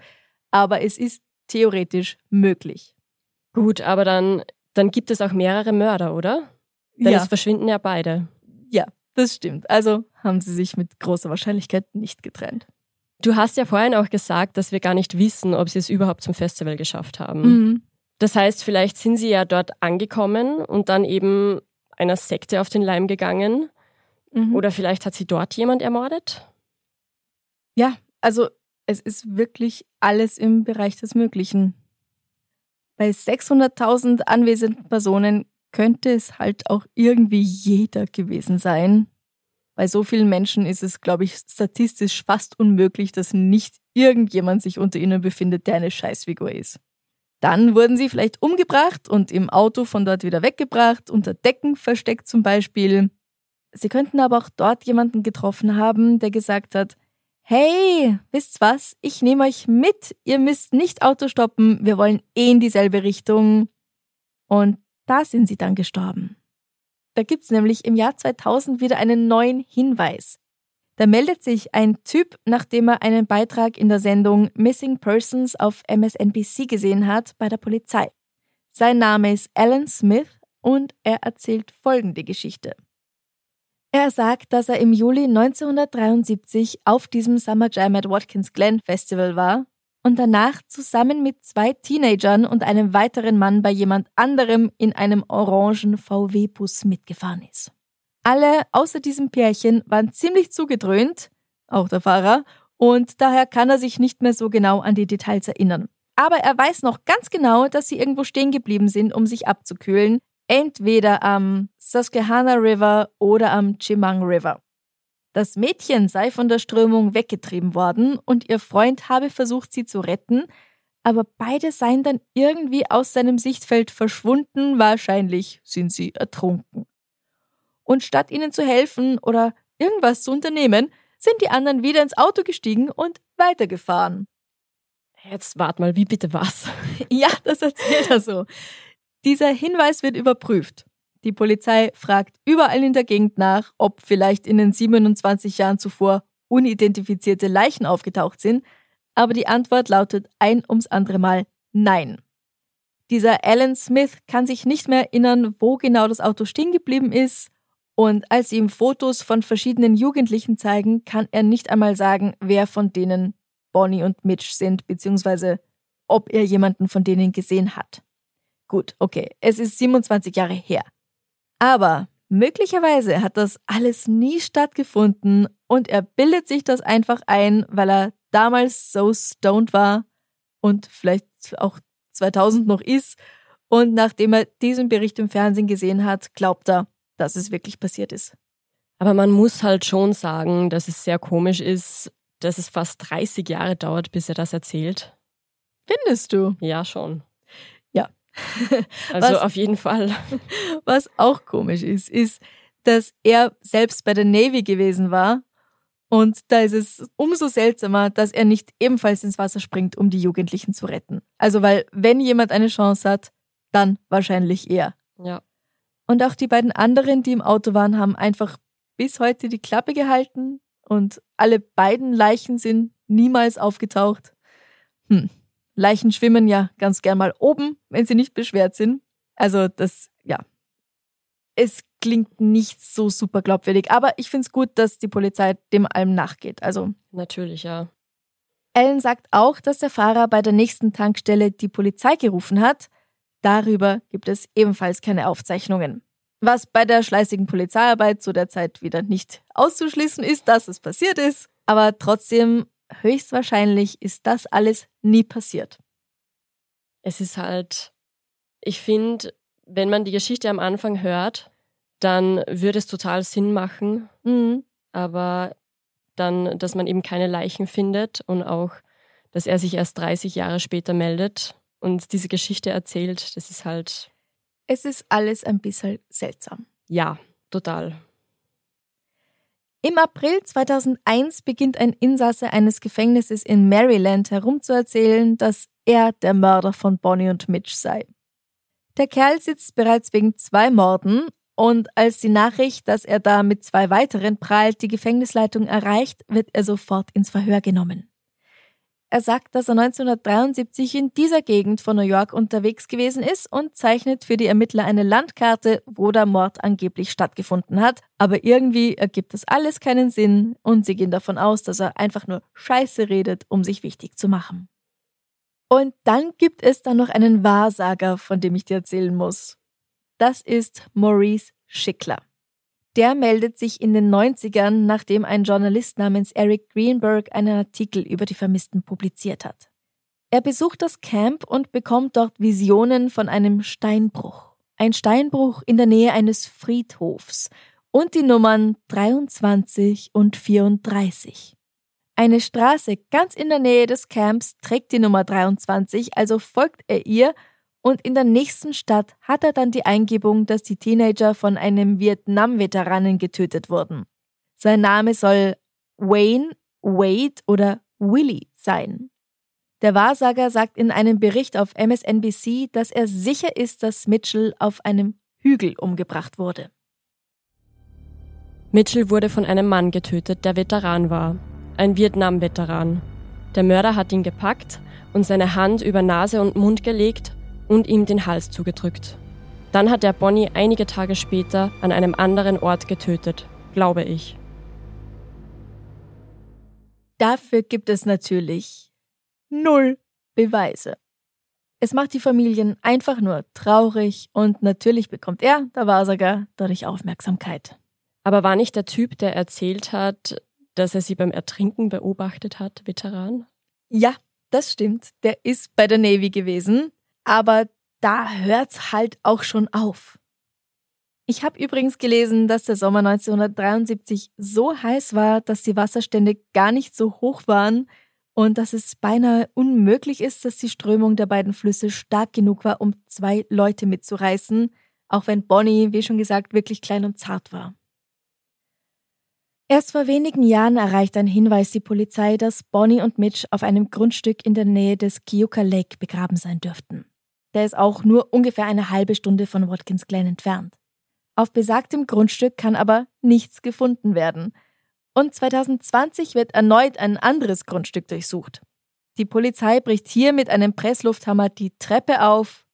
Aber es ist theoretisch möglich. Gut, aber dann, dann gibt es auch mehrere Mörder, oder? Denn ja, es verschwinden ja beide. ja, das stimmt. Also haben sie sich mit großer Wahrscheinlichkeit nicht getrennt. Du hast ja vorhin auch gesagt, dass wir gar nicht wissen, ob sie es überhaupt zum Festival geschafft haben. Mhm. Das heißt, vielleicht sind sie ja dort angekommen und dann eben einer Sekte auf den Leim gegangen. Mhm. Oder vielleicht hat sie dort jemand ermordet? Ja, also es ist wirklich alles im Bereich des Möglichen. Bei 600.000 anwesenden Personen könnte es halt auch irgendwie jeder gewesen sein. Bei so vielen Menschen ist es, glaube ich, statistisch fast unmöglich, dass nicht irgendjemand sich unter ihnen befindet, der eine Scheißfigur ist. Dann wurden sie vielleicht umgebracht und im Auto von dort wieder weggebracht, unter Decken versteckt zum Beispiel. Sie könnten aber auch dort jemanden getroffen haben, der gesagt hat, Hey, wisst's was? Ich nehme euch mit. Ihr müsst nicht Auto stoppen. Wir wollen eh in dieselbe Richtung. Und da sind sie dann gestorben. Da gibt's nämlich im Jahr 2000 wieder einen neuen Hinweis. Da meldet sich ein Typ, nachdem er einen Beitrag in der Sendung Missing Persons auf MSNBC gesehen hat, bei der Polizei. Sein Name ist Alan Smith und er erzählt folgende Geschichte. Er sagt, dass er im Juli 1973 auf diesem Summer Jam at Watkins Glen Festival war und danach zusammen mit zwei Teenagern und einem weiteren Mann bei jemand anderem in einem orangen VW-Bus mitgefahren ist. Alle außer diesem Pärchen waren ziemlich zugedröhnt, auch der Fahrer, und daher kann er sich nicht mehr so genau an die Details erinnern. Aber er weiß noch ganz genau, dass sie irgendwo stehen geblieben sind, um sich abzukühlen, entweder am Susquehanna River oder am Chemang River. Das Mädchen sei von der Strömung weggetrieben worden und ihr Freund habe versucht, sie zu retten, aber beide seien dann irgendwie aus seinem Sichtfeld verschwunden, wahrscheinlich sind sie ertrunken. Und statt ihnen zu helfen oder irgendwas zu unternehmen, sind die anderen wieder ins Auto gestiegen und weitergefahren. Jetzt wart mal, wie bitte was? ja, das erzählt er so. Dieser Hinweis wird überprüft. Die Polizei fragt überall in der Gegend nach, ob vielleicht in den 27 Jahren zuvor unidentifizierte Leichen aufgetaucht sind, aber die Antwort lautet ein ums andere Mal Nein. Dieser Alan Smith kann sich nicht mehr erinnern, wo genau das Auto stehen geblieben ist, und als sie ihm Fotos von verschiedenen Jugendlichen zeigen, kann er nicht einmal sagen, wer von denen Bonnie und Mitch sind, beziehungsweise ob er jemanden von denen gesehen hat. Gut, okay, es ist 27 Jahre her. Aber möglicherweise hat das alles nie stattgefunden und er bildet sich das einfach ein, weil er damals so stoned war und vielleicht auch 2000 noch ist. Und nachdem er diesen Bericht im Fernsehen gesehen hat, glaubt er, dass es wirklich passiert ist. Aber man muss halt schon sagen, dass es sehr komisch ist, dass es fast 30 Jahre dauert, bis er das erzählt. Findest du? Ja, schon. Also was, auf jeden Fall. Was auch komisch ist, ist, dass er selbst bei der Navy gewesen war. Und da ist es umso seltsamer, dass er nicht ebenfalls ins Wasser springt, um die Jugendlichen zu retten. Also, weil wenn jemand eine Chance hat, dann wahrscheinlich er. Ja. Und auch die beiden anderen, die im Auto waren, haben einfach bis heute die Klappe gehalten und alle beiden Leichen sind niemals aufgetaucht. Hm. Leichen schwimmen ja ganz gern mal oben, wenn sie nicht beschwert sind. Also das, ja. Es klingt nicht so super glaubwürdig, aber ich finde es gut, dass die Polizei dem allem nachgeht. Also natürlich, ja. Ellen sagt auch, dass der Fahrer bei der nächsten Tankstelle die Polizei gerufen hat, Darüber gibt es ebenfalls keine Aufzeichnungen. Was bei der schleißigen Polizeiarbeit zu der Zeit wieder nicht auszuschließen ist, dass es passiert ist, aber trotzdem höchstwahrscheinlich ist das alles nie passiert. Es ist halt, ich finde, wenn man die Geschichte am Anfang hört, dann würde es total Sinn machen, mhm. aber dann, dass man eben keine Leichen findet und auch, dass er sich erst 30 Jahre später meldet, und diese Geschichte erzählt, das ist halt. Es ist alles ein bisschen seltsam. Ja, total. Im April 2001 beginnt ein Insasse eines Gefängnisses in Maryland herumzuerzählen, dass er der Mörder von Bonnie und Mitch sei. Der Kerl sitzt bereits wegen zwei Morden und als die Nachricht, dass er da mit zwei weiteren prahlt, die Gefängnisleitung erreicht, wird er sofort ins Verhör genommen. Er sagt, dass er 1973 in dieser Gegend von New York unterwegs gewesen ist und zeichnet für die Ermittler eine Landkarte, wo der Mord angeblich stattgefunden hat. Aber irgendwie ergibt das alles keinen Sinn und sie gehen davon aus, dass er einfach nur Scheiße redet, um sich wichtig zu machen. Und dann gibt es dann noch einen Wahrsager, von dem ich dir erzählen muss. Das ist Maurice Schickler. Der meldet sich in den 90ern, nachdem ein Journalist namens Eric Greenberg einen Artikel über die Vermissten publiziert hat. Er besucht das Camp und bekommt dort Visionen von einem Steinbruch. Ein Steinbruch in der Nähe eines Friedhofs und die Nummern 23 und 34. Eine Straße ganz in der Nähe des Camps trägt die Nummer 23, also folgt er ihr und in der nächsten Stadt hat er dann die Eingebung, dass die Teenager von einem Vietnam-Veteranen getötet wurden. Sein Name soll Wayne, Wade oder Willie sein. Der Wahrsager sagt in einem Bericht auf MSNBC, dass er sicher ist, dass Mitchell auf einem Hügel umgebracht wurde. Mitchell wurde von einem Mann getötet, der Veteran war. Ein Vietnam-Veteran. Der Mörder hat ihn gepackt und seine Hand über Nase und Mund gelegt und ihm den Hals zugedrückt. Dann hat er Bonnie einige Tage später an einem anderen Ort getötet, glaube ich. Dafür gibt es natürlich null Beweise. Es macht die Familien einfach nur traurig und natürlich bekommt er, der Wahrsager, dadurch Aufmerksamkeit. Aber war nicht der Typ, der erzählt hat, dass er sie beim Ertrinken beobachtet hat, Veteran? Ja, das stimmt. Der ist bei der Navy gewesen, aber da hört's halt auch schon auf. Ich habe übrigens gelesen, dass der Sommer 1973 so heiß war, dass die Wasserstände gar nicht so hoch waren und dass es beinahe unmöglich ist, dass die Strömung der beiden Flüsse stark genug war, um zwei Leute mitzureißen, auch wenn Bonnie, wie schon gesagt, wirklich klein und zart war. Erst vor wenigen Jahren erreicht ein Hinweis die Polizei, dass Bonnie und Mitch auf einem Grundstück in der Nähe des Keuka Lake begraben sein dürften. Der ist auch nur ungefähr eine halbe Stunde von Watkins Glen entfernt. Auf besagtem Grundstück kann aber nichts gefunden werden. Und 2020 wird erneut ein anderes Grundstück durchsucht. Die Polizei bricht hier mit einem Presslufthammer die Treppe auf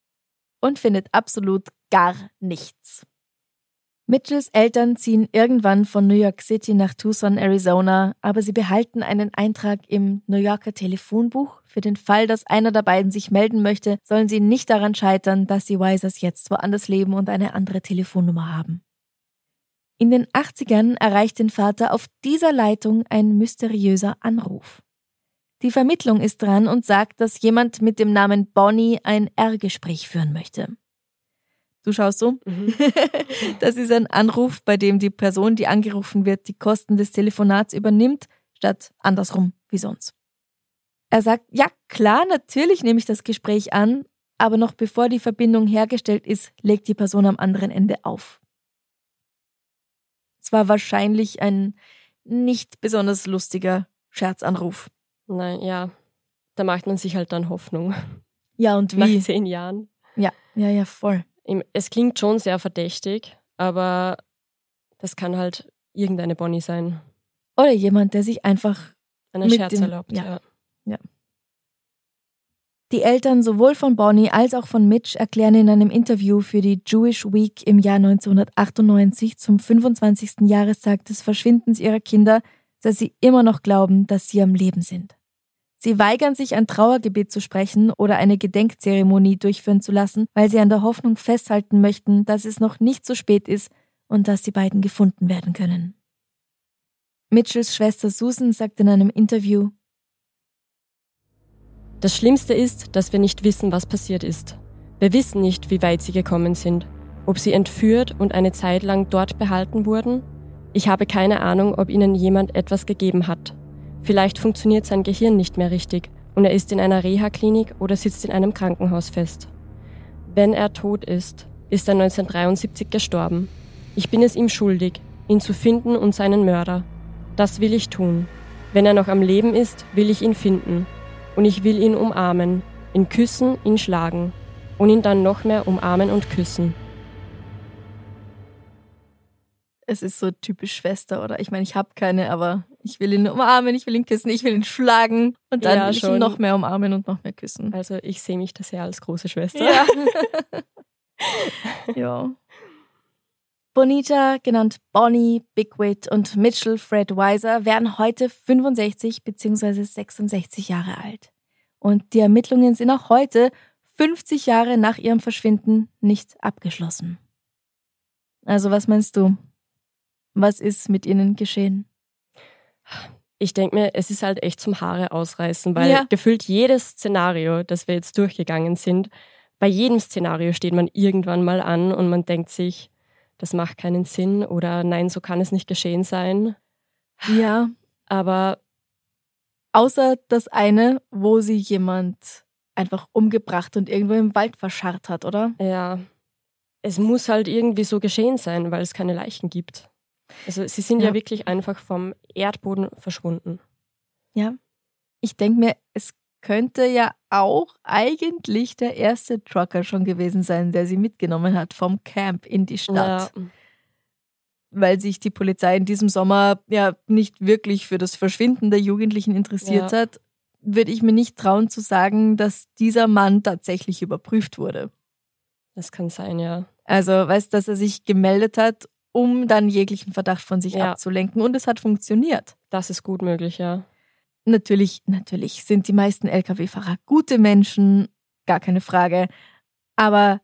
und findet absolut gar nichts. Mitchells Eltern ziehen irgendwann von New York City nach Tucson, Arizona, aber sie behalten einen Eintrag im New Yorker Telefonbuch. Für den Fall, dass einer der beiden sich melden möchte, sollen sie nicht daran scheitern, dass die Wisers jetzt woanders leben und eine andere Telefonnummer haben. In den 80ern erreicht den Vater auf dieser Leitung ein mysteriöser Anruf. Die Vermittlung ist dran und sagt, dass jemand mit dem Namen Bonnie ein R-Gespräch führen möchte. Du schaust so. Mhm. Das ist ein Anruf, bei dem die Person, die angerufen wird, die Kosten des Telefonats übernimmt, statt andersrum wie sonst. Er sagt, ja klar, natürlich nehme ich das Gespräch an, aber noch bevor die Verbindung hergestellt ist, legt die Person am anderen Ende auf. Es war wahrscheinlich ein nicht besonders lustiger Scherzanruf. Nein, ja. Da macht man sich halt dann Hoffnung. Ja, und wie? Nach zehn Jahren. Ja, ja, ja, voll es klingt schon sehr verdächtig, aber das kann halt irgendeine Bonnie sein. Oder jemand, der sich einfach einen Scherz dem, erlaubt. Ja, ja. ja. Die Eltern sowohl von Bonnie als auch von Mitch erklären in einem Interview für die Jewish Week im Jahr 1998 zum 25. Jahrestag des Verschwindens ihrer Kinder, dass sie immer noch glauben, dass sie am Leben sind. Sie weigern sich, ein Trauergebet zu sprechen oder eine Gedenkzeremonie durchführen zu lassen, weil sie an der Hoffnung festhalten möchten, dass es noch nicht zu spät ist und dass die beiden gefunden werden können. Mitchells Schwester Susan sagt in einem Interview, Das Schlimmste ist, dass wir nicht wissen, was passiert ist. Wir wissen nicht, wie weit sie gekommen sind, ob sie entführt und eine Zeit lang dort behalten wurden. Ich habe keine Ahnung, ob ihnen jemand etwas gegeben hat. Vielleicht funktioniert sein Gehirn nicht mehr richtig und er ist in einer Reha-Klinik oder sitzt in einem Krankenhaus fest. Wenn er tot ist, ist er 1973 gestorben. Ich bin es ihm schuldig, ihn zu finden und seinen Mörder. Das will ich tun. Wenn er noch am Leben ist, will ich ihn finden. Und ich will ihn umarmen, ihn küssen, ihn schlagen und ihn dann noch mehr umarmen und küssen. Es ist so typisch Schwester, oder? Ich meine, ich habe keine, aber ich will ihn umarmen, ich will ihn küssen, ich will ihn schlagen und dann ja, will ich ihn noch mehr umarmen und noch mehr küssen. Also ich sehe mich da sehr als große Schwester. Ja. ja. Bonita, genannt Bonnie, Bigwit und Mitchell Fred Weiser, werden heute 65 bzw. 66 Jahre alt. Und die Ermittlungen sind auch heute, 50 Jahre nach ihrem Verschwinden, nicht abgeschlossen. Also was meinst du? Was ist mit ihnen geschehen? Ich denke mir, es ist halt echt zum Haare ausreißen, weil ja. gefühlt jedes Szenario, das wir jetzt durchgegangen sind, bei jedem Szenario steht man irgendwann mal an und man denkt sich, das macht keinen Sinn oder nein, so kann es nicht geschehen sein. Ja. Aber außer das eine, wo sie jemand einfach umgebracht und irgendwo im Wald verscharrt hat, oder? Ja. Es muss halt irgendwie so geschehen sein, weil es keine Leichen gibt. Also sie sind ja, ja wirklich einfach vom Erdboden verschwunden. Ja. Ich denke mir, es könnte ja auch eigentlich der erste Trucker schon gewesen sein, der sie mitgenommen hat vom Camp in die Stadt. Ja. Weil sich die Polizei in diesem Sommer ja nicht wirklich für das Verschwinden der Jugendlichen interessiert ja. hat, würde ich mir nicht trauen zu sagen, dass dieser Mann tatsächlich überprüft wurde. Das kann sein, ja. Also, weißt du, dass er sich gemeldet hat um dann jeglichen Verdacht von sich ja. abzulenken. Und es hat funktioniert. Das ist gut möglich, ja. Natürlich, natürlich sind die meisten Lkw-Fahrer gute Menschen, gar keine Frage. Aber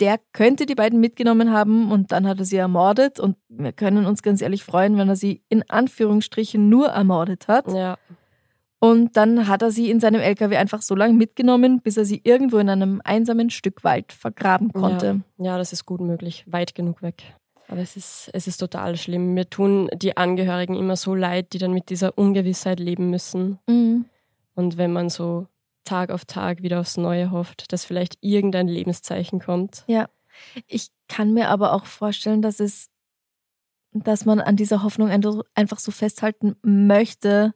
der könnte die beiden mitgenommen haben und dann hat er sie ermordet und wir können uns ganz ehrlich freuen, wenn er sie in Anführungsstrichen nur ermordet hat. Ja. Und dann hat er sie in seinem LKW einfach so lange mitgenommen, bis er sie irgendwo in einem einsamen Stück Wald vergraben konnte. Ja, ja das ist gut möglich, weit genug weg. Aber es ist, es ist total schlimm. Mir tun die Angehörigen immer so leid, die dann mit dieser Ungewissheit leben müssen. Mhm. Und wenn man so Tag auf Tag wieder aufs Neue hofft, dass vielleicht irgendein Lebenszeichen kommt. Ja. Ich kann mir aber auch vorstellen, dass es, dass man an dieser Hoffnung einfach so festhalten möchte.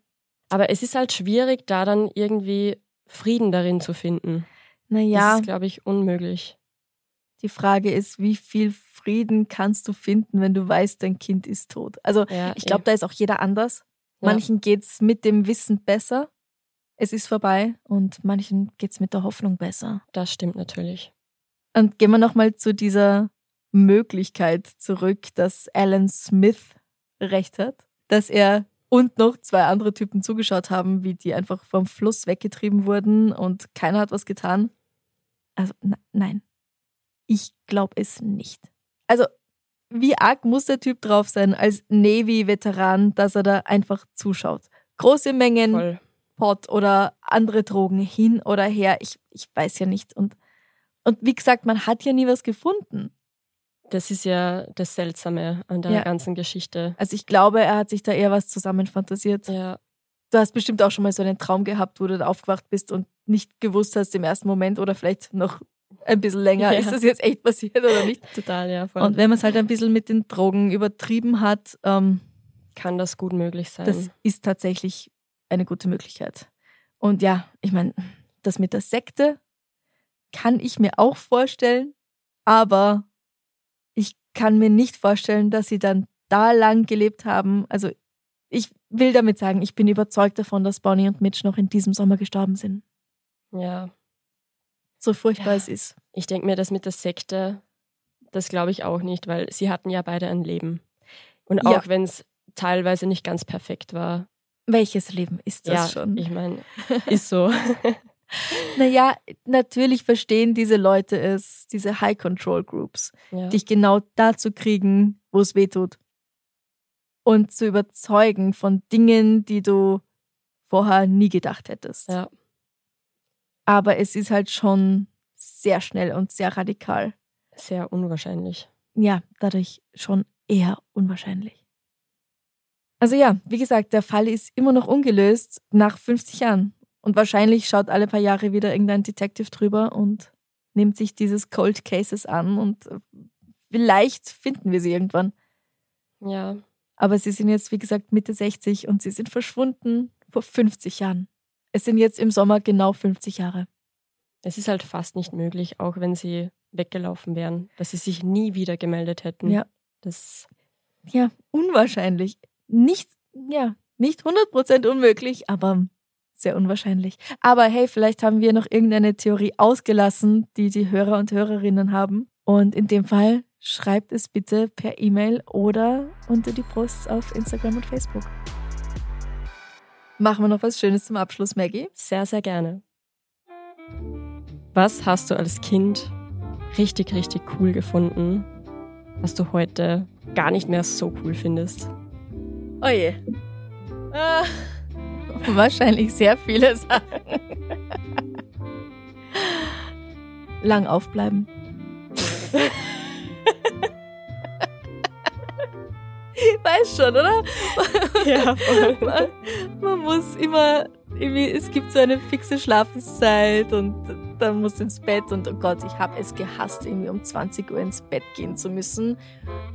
Aber es ist halt schwierig, da dann irgendwie Frieden darin zu finden. Naja. Das ist, glaube ich, unmöglich. Die Frage ist, wie viel Frieden kannst du finden, wenn du weißt, dein Kind ist tot? Also Ja, ich glaube, da ist auch jeder anders. Ja. Manchen geht's mit dem Wissen besser, es ist vorbei, und manchen geht's mit der Hoffnung besser. Das stimmt natürlich. Und gehen wir nochmal zu dieser Möglichkeit zurück, dass Alan Smith recht hat, dass er und noch zwei andere Typen zugeschaut haben, wie die einfach vom Fluss weggetrieben wurden und keiner hat was getan. Also ne- nein, ich glaube es nicht. Also wie arg muss der Typ drauf sein als Navy-Veteran, dass er da einfach zuschaut? Große Mengen Voll. Pot oder andere Drogen hin oder her. Ich, ich weiß ja nicht. Und, und wie gesagt, man hat ja nie was gefunden. Das ist ja das Seltsame an der Ja. ganzen Geschichte. Also ich glaube, er hat sich da eher was zusammenfantasiert. Ja, Du hast bestimmt auch schon mal so einen Traum gehabt, wo du da aufgewacht bist und nicht gewusst hast im ersten Moment oder vielleicht noch ein bisschen länger, Ja. ist das jetzt echt passiert oder nicht? total, ja. Voll. Und wenn man es halt ein bisschen mit den Drogen übertrieben hat, ähm, Kann das gut möglich sein. das ist tatsächlich eine gute Möglichkeit. Und ja, ich meine, das mit der Sekte kann ich mir auch vorstellen, aber ich kann mir nicht vorstellen, dass sie dann da lang gelebt haben. Also ich will damit sagen, ich bin überzeugt davon, dass Bonnie und Mitch noch in diesem Sommer gestorben sind. ja. So furchtbar Ja. es ist. Ich denke mir, das mit der Sekte, das glaube ich auch nicht, weil sie hatten ja beide ein Leben. Und Ja. auch wenn es teilweise nicht ganz perfekt war. Welches Leben ist das ja, schon? ich meine, ist so. Naja, natürlich verstehen diese Leute es, diese High-Control-Groups. ja. dich genau dazu kriegen, wo es weh tut. Und zu überzeugen von Dingen, die du vorher nie gedacht hättest. ja. Aber es ist halt schon sehr schnell und sehr radikal. Sehr unwahrscheinlich. Ja, dadurch schon eher unwahrscheinlich. Also ja, wie gesagt, der Fall ist immer noch ungelöst nach 50 Jahren. Und wahrscheinlich schaut alle paar Jahre wieder irgendein Detective drüber und nimmt sich dieses Cold Cases an und äh, vielleicht finden wir sie irgendwann. Ja, Aber sie sind jetzt, wie gesagt, Mitte 60 und sie sind verschwunden vor 50 Jahren. Es sind jetzt im Sommer genau 50 Jahre. es ist halt fast nicht möglich, auch wenn sie weggelaufen wären, dass sie sich nie wieder gemeldet hätten. Ja. Das, Ja, unwahrscheinlich. Nicht, ja, nicht 100% unmöglich, aber sehr unwahrscheinlich. Aber hey, vielleicht haben wir noch irgendeine Theorie ausgelassen, die die Hörer und Hörerinnen haben. Und in dem Fall schreibt es bitte per E-Mail oder unter die Posts auf Instagram und Facebook. Machen wir noch was Schönes zum Abschluss, Maggie? sehr, sehr gerne. Was hast du als Kind richtig, richtig cool gefunden, was du heute gar nicht mehr so cool findest? Oh je. Ah, wahrscheinlich sehr viele Sachen. Lang aufbleiben. Weiß schon, oder? Ja, voll. Man, muss immer, irgendwie, es gibt so eine fixe Schlafenszeit und dann muss ins Bett und oh Gott, ich habe es gehasst, irgendwie um 20 Uhr ins Bett gehen zu müssen.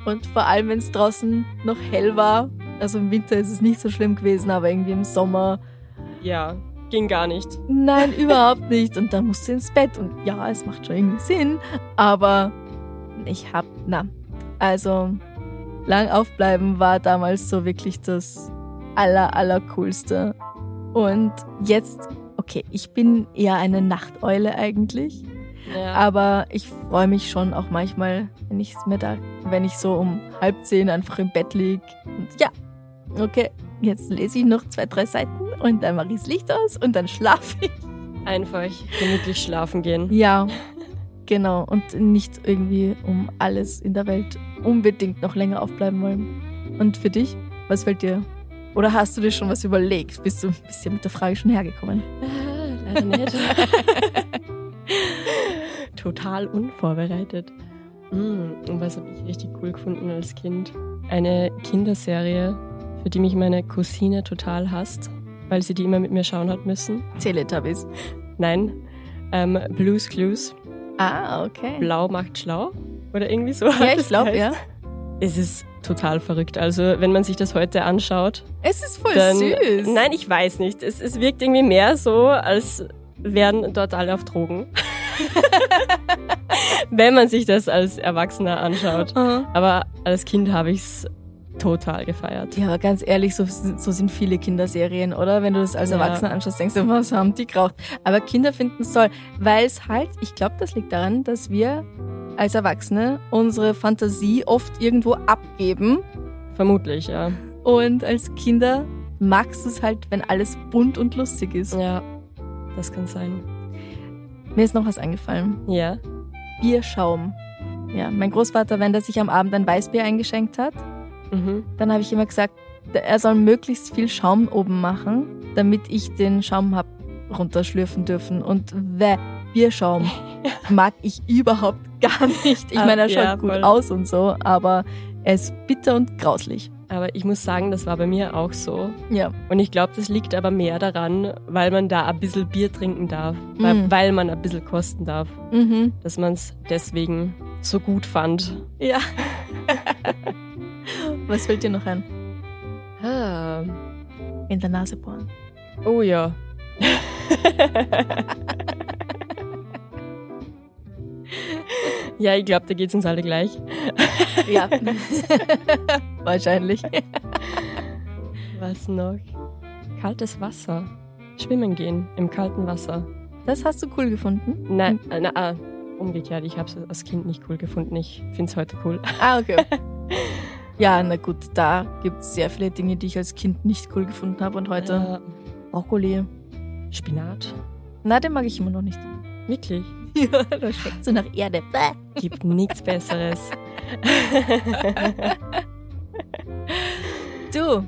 Und vor allem, wenn es draußen noch hell war, also im Winter ist es nicht so schlimm gewesen, aber irgendwie im Sommer, Ja, ging gar nicht. nein, überhaupt nicht. Und dann musst du ins Bett und ja, es macht schon irgendwie Sinn, aber ich hab, na, also lang aufbleiben war damals so wirklich das aller, aller coolste. Und jetzt, okay, ich bin eher eine Nachteule eigentlich, Ja, aber ich freue mich schon auch manchmal, wenn ich mir da, wenn ich so um halb zehn einfach im Bett lieg und ja, okay, jetzt lese ich noch zwei, drei Seiten und dann mache ich das Licht aus und dann schlafe ich. einfach gemütlich schlafen gehen. Ja, Genau, und nicht irgendwie um alles in der Welt unbedingt noch länger aufbleiben wollen. Und für dich, was fällt dir? Oder hast du dir schon was überlegt? Bist du ein bisschen mit der Frage schon hergekommen? Ah, leider nicht. Total unvorbereitet. Und was habe ich richtig cool gefunden als Kind? Eine Kinderserie, für die mich meine Cousine total hasst, weil sie die immer mit mir schauen hat müssen. Teletubbies. Nein, ähm, Blues Clues. Ah, okay. Blau macht schlau. Oder irgendwie so. Ja, ich glaube, ja. Es ist total verrückt. Also, wenn man sich das heute anschaut, Es ist voll dann. süß. Nein, ich weiß nicht. Es, es wirkt irgendwie mehr so, als wären dort alle auf Drogen. wenn man sich das als Erwachsener anschaut. Aha. Aber als Kind habe ich es total gefeiert. Ja, aber ganz ehrlich, so, so sind viele Kinderserien, oder? Wenn du das als Ja. Erwachsener anschaust, denkst du, was haben die geraucht? Aber Kinder finden es toll, weil es halt, ich glaube, das liegt daran, dass wir als Erwachsene unsere Fantasie oft irgendwo abgeben Vermutlich, ja. und als Kinder magst du es halt, wenn alles bunt und lustig ist. Ja, das kann sein. Mir ist noch was eingefallen. Ja. Bierschaum. Ja, mein Großvater, wenn der sich am Abend ein Weißbier eingeschenkt hat, Mhm. dann habe ich immer gesagt, er soll möglichst viel Schaum oben machen, damit ich den Schaum hab runterschlürfen dürfen. Und weh, Bierschaum mag ich überhaupt gar nicht. Ich Ah, meine, er schaut ja, gut aus und so, aber er ist bitter und grauslich. Aber ich muss sagen, das war bei mir auch so. Ja. Und ich glaube, das liegt aber mehr daran, weil man da ein bisschen Bier trinken darf. Weil, Mm. weil man ein bisschen kosten darf. Mhm. Dass man es deswegen so gut fand. Ja. Was fällt dir noch ein? Ah. In der Nase bohren. Oh ja. ja, ich glaube, da geht's uns alle gleich. Ja. Wahrscheinlich. Was noch? Kaltes Wasser. Schwimmen gehen im kalten Wasser. Das hast du cool gefunden? Nein, äh, na, ah, umgekehrt. Ich habe es als Kind nicht cool gefunden. Ich finde es heute cool. Ah, okay. Ja, na gut, da gibt es sehr viele Dinge, die ich als Kind nicht cool gefunden habe und heute Brokkoli. Äh, Spinat. Na, den mag ich immer noch nicht. Wirklich. Ja, das schmeckt so nach Erde. Bäh. Gibt nichts Besseres. Du,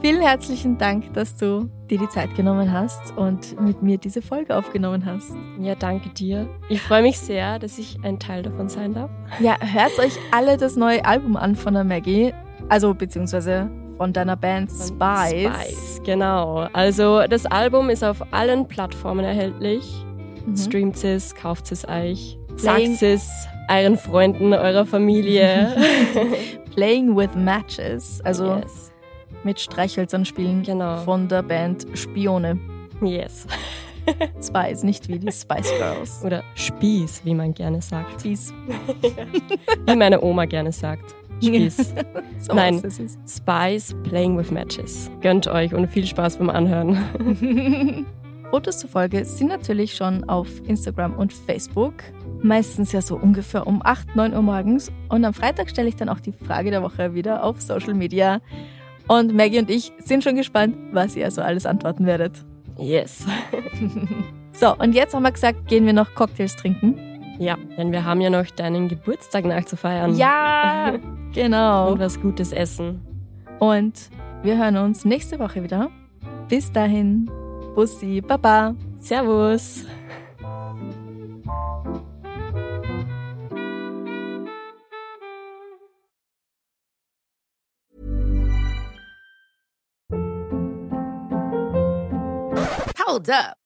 vielen herzlichen Dank, dass du dir die Zeit genommen hast und mit mir diese Folge aufgenommen hast. ja, danke dir. Ich freue mich sehr, dass ich ein Teil davon sein darf. Ja, hört euch alle das neue Album an von der Maggie, also beziehungsweise von deiner Band Spice. Spice, genau. Also das Album ist auf allen Plattformen erhältlich. Mhm. Streamt es, kauft es euch, sagt es euren Freunden, eurer Familie. Playing with Matches, also yes. mit Streichhölzern spielen Genau. von der Band Spione. yes. Spice, nicht wie die Spice Girls. Oder Spieß, wie man gerne sagt. Spieß. Wie meine Oma gerne sagt. Spieß. So Nein. Spice Playing with Matches. Gönnt euch und viel Spaß beim Anhören. Fotos zur Folge sind natürlich schon auf Instagram und Facebook. Meistens ja so ungefähr um 8, 9 Uhr morgens. Und am Freitag stelle ich dann auch die Frage der Woche wieder auf Social Media. Und Maggie und ich sind schon gespannt, was ihr so alles antworten werdet. Yes. So, und jetzt haben wir gesagt, gehen wir noch Cocktails trinken. Ja, denn wir haben ja noch deinen Geburtstag nachzufeiern. Ja, genau. Und was Gutes essen. Und wir hören uns nächste Woche wieder. Bis dahin, Bussi, Baba. Servus. Hold up.